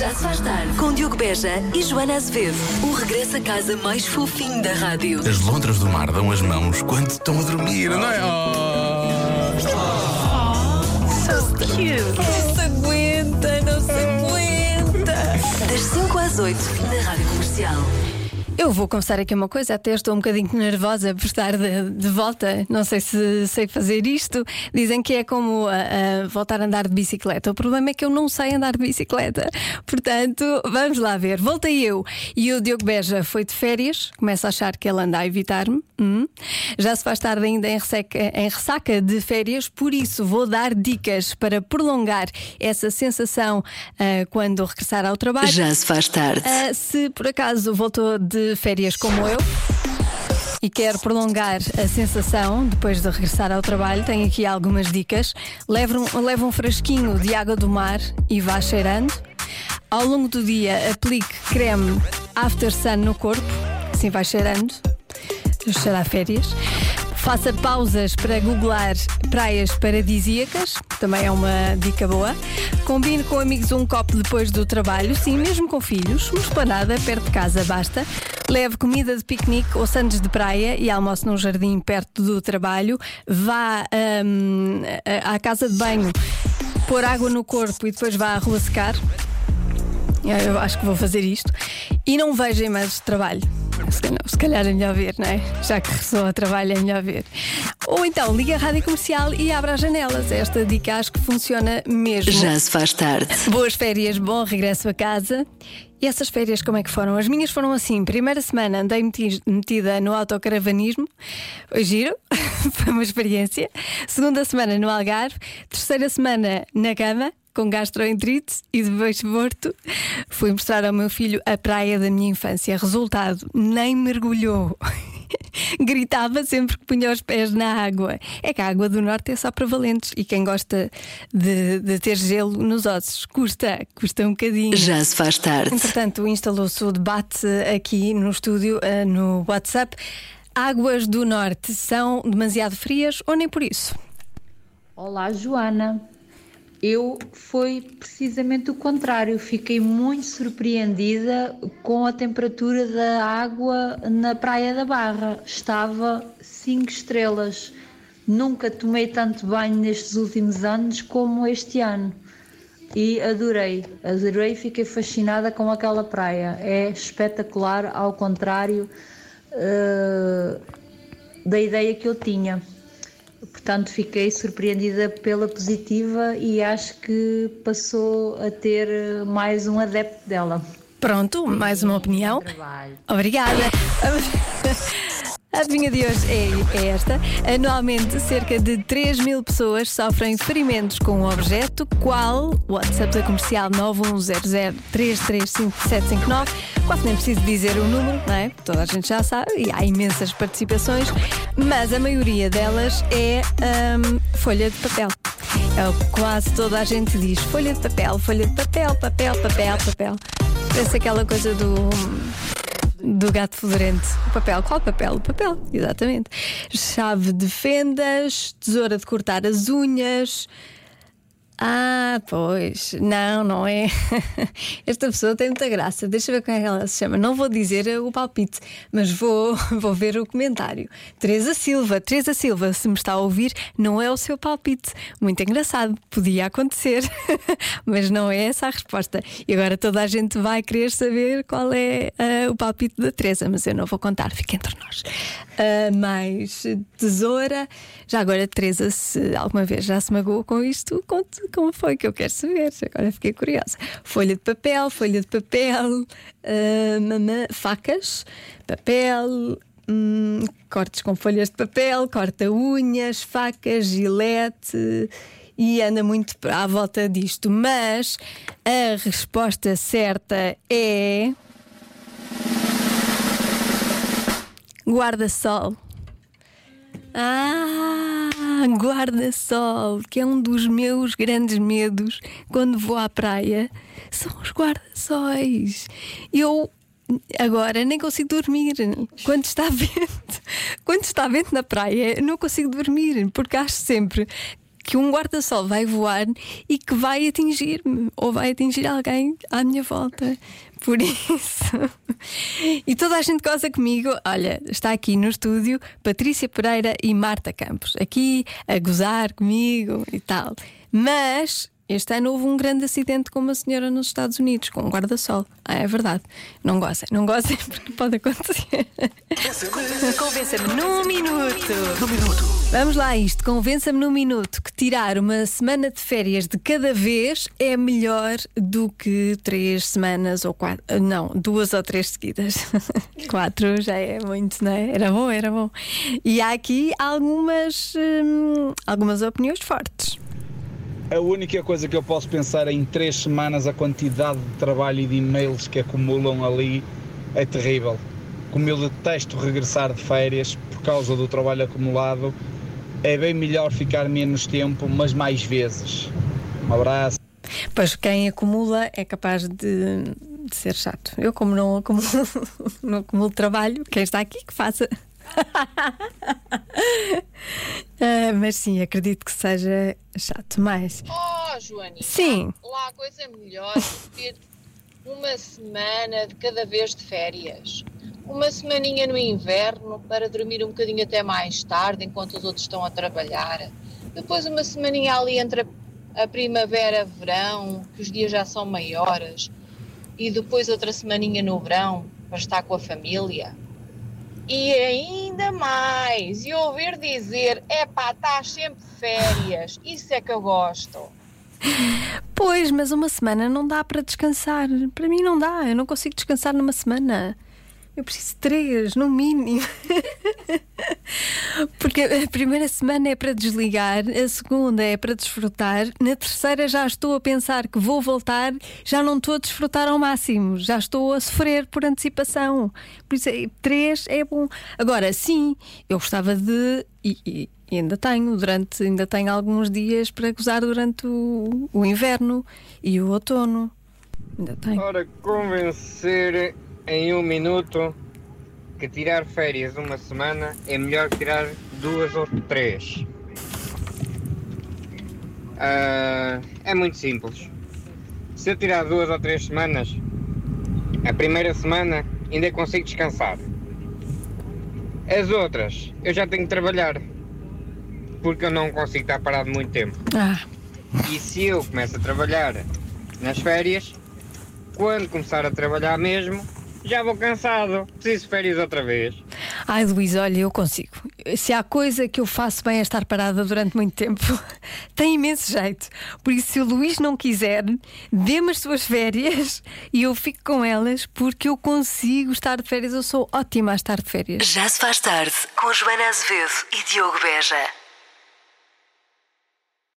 Já se faz tarde com Diogo Beja e Joana Azevedo. O regresso a casa mais fofinho da rádio. As lontras do mar dão as mãos quando estão a dormir, não é? Não se aguenta, não se aguenta. Das 5 às 8 na Rádio Comercial. Eu vou confessar aqui uma coisa, até estou um bocadinho nervosa por estar de, de volta. Não sei se sei fazer isto. Dizem que é como ah, ah, voltar a andar de bicicleta. O problema é que eu não sei andar de bicicleta. Portanto, vamos lá ver. Voltei eu e o Diogo Beja foi de férias. Começa a achar que ele anda a evitar-me. Hum. Já se faz tarde ainda em ressaca, em ressaca de férias, por isso vou dar dicas para prolongar essa sensação ah, quando regressar ao trabalho. Já se faz tarde. Uh, se por acaso voltou de férias como eu e quer prolongar a sensação depois de regressar ao trabalho, tenho aqui algumas dicas. Leve um, leve um frasquinho de água do mar e vá cheirando. Ao longo do dia, aplique creme After Sun no corpo, assim vai cheirando. Cheirar férias. Faça pausas para googlar praias paradisíacas, também é uma dica boa. Combine com amigos um copo depois do trabalho, sim, mesmo com filhos, uma esplanada perto de casa basta. Leve comida de piquenique ou sandes de praia e almoce num jardim perto do trabalho. Vá hum, à casa de banho, pôr água no corpo e depois vá à rua secar. Eu acho que vou fazer isto. E não veja de trabalho. Se calhar, se calhar é melhor ver, não é? Já que regressou a trabalho, é melhor ver. Ou então liga a rádio comercial e abra as janelas. Esta dica acho que funciona mesmo. Já se faz tarde. Boas férias, bom regresso a casa. E essas férias como é que foram? As minhas foram assim. Primeira semana andei meti- metida no autocaravanismo. Giro, foi uma experiência. Segunda semana no Algarve. Terceira semana na cama. Com gastroenterite e depois morto, fui mostrar ao meu filho a praia da minha infância. Resultado, nem mergulhou. Gritava sempre que punha os pés na água. É que a água do norte é só para valentes e quem gosta de, de ter gelo nos ossos custa, custa um bocadinho. Já se faz tarde. Entretanto, instalou-se o debate aqui no estúdio, eh, no WhatsApp. Águas do Norte são demasiado frias ou nem por isso? Olá, Joana. Eu foi precisamente o contrário. Fiquei muito surpreendida com a temperatura da água na Praia da Barra. Estava 5 estrelas. Nunca tomei tanto banho nestes últimos anos como este ano. E adorei, adorei, fiquei fascinada com aquela praia. É espetacular, ao contrário eh, da ideia que eu tinha. Portanto, fiquei surpreendida pela positiva e acho que passou a ter eh, mais um adepto dela. Pronto, mais uma opinião. Obrigada. A adivinha de hoje é, é esta. Anualmente, cerca de 3 mil pessoas sofrem ferimentos com um objeto. Qual? WhatsApp da comercial 91003355759. Quase nem preciso dizer o número, não é? Toda a gente já sabe e há imensas participações, mas a maioria delas é hum, folha de papel. É quase toda a gente diz: folha de papel, folha de papel, papel, papel, papel. Parece aquela coisa do. Do gato fedorento. O papel. Qual papel? O papel, exatamente. Chave de fendas, tesoura de cortar as unhas. Ah, pois. Não, não é. Esta pessoa tem muita graça. Deixa ver como é que ela se chama. Não vou dizer o palpite, mas vou, vou ver o comentário. Teresa Silva. Teresa Silva, se me está a ouvir, não é o seu palpite. Muito engraçado. Podia acontecer, mas não é essa a resposta. E agora toda a gente vai querer saber qual é ah, o palpite da Teresa, mas eu não vou contar, fica entre nós. Ah, mais tesoura. Já agora, Teresa, se alguma vez já se magoou com isto, conte como foi que eu quero saber. Agora fiquei curiosa. Folha de papel, folha de papel, mamã, facas, papel. hum, cortes com folhas de papel, corta unhas, facas, gilete e anda muito à volta disto. Mas a resposta certa é. Guarda-sol. Ah, guarda-sol, que é um dos meus grandes medos quando vou à praia, são os guarda-sóis. Eu agora nem consigo dormir. Quando está vento, quando está vento na praia, não consigo dormir, porque acho sempre que um guarda-sol vai voar e que vai atingir-me ou vai atingir alguém à minha volta. Por isso. E toda a gente goza comigo. Olha, está aqui no estúdio Patrícia Pereira e Marta Campos, aqui a gozar comigo e tal. Mas este ano houve um grande acidente com uma senhora nos Estados Unidos, com um guarda-sol. Ah, é verdade. Não gozem, não gozem porque pode acontecer. Convença-me num minuto. Num minuto. Vamos lá, a isto. Convença-me num minuto que tirar uma semana de férias de cada vez é melhor do que três semanas ou quatro. Não, duas ou três seguidas. quatro já é muito, não é? Era bom, era bom. E há aqui algumas, hum, algumas opiniões fortes. A única coisa que eu posso pensar é em três semanas a quantidade de trabalho e de e-mails que acumulam ali é terrível. Como eu detesto regressar de férias por causa do trabalho acumulado, é bem melhor ficar menos tempo, mas mais vezes. Um abraço. Pois quem acumula é capaz de, de ser chato. Eu, como não acumulo, não acumulo trabalho, quem está aqui que faça. Mas sim, acredito que seja chato. Mas Oh, Joaninha. Sim. Lá a coisa melhor é ter uma semana de cada vez de férias. Uma semaninha no inverno para dormir um bocadinho até mais tarde enquanto os outros estão a trabalhar. Depois uma semaninha ali entre a, primavera e verão, que os dias já são maiores. E depois outra semaninha no verão para estar com a família. E ainda mais, e ouvir dizer, epá, estás sempre de férias, isso é que eu gosto. Pois, mas uma semana não dá para descansar. Para mim não dá. Eu não consigo descansar numa semana. Eu preciso de três, no mínimo. Porque a primeira semana é para desligar, a segunda é para desfrutar, na terceira já estou a pensar que vou voltar, já não estou a desfrutar ao máximo, já estou a sofrer por antecipação. Por isso, é- três é bom. Agora, sim, eu gostava de. e- e- e ainda tenho, durante, ainda tenho alguns dias para gozar durante o, o inverno e o outono. Ainda tenho. Ora, convencer em um minuto que tirar férias uma semana é melhor que tirar duas ou três. Ah, é muito simples. Se eu tirar duas ou três semanas, a primeira semana ainda consigo descansar. As outras, eu já tenho que trabalhar. Porque eu não consigo estar parado muito tempo. Ah, E se eu começo a trabalhar nas férias, quando começar a trabalhar mesmo, já vou cansado. Preciso de férias outra vez. Ai, Luís, olha, eu consigo. Se há coisa que eu faço bem é estar parada durante muito tempo, tem imenso jeito. Por isso, se o Luís não quiser, dê-me as suas férias e eu fico com elas porque eu consigo estar de férias. Eu sou ótima a estar de férias. Já se faz tarde com Joana Azevedo e Diogo Beja.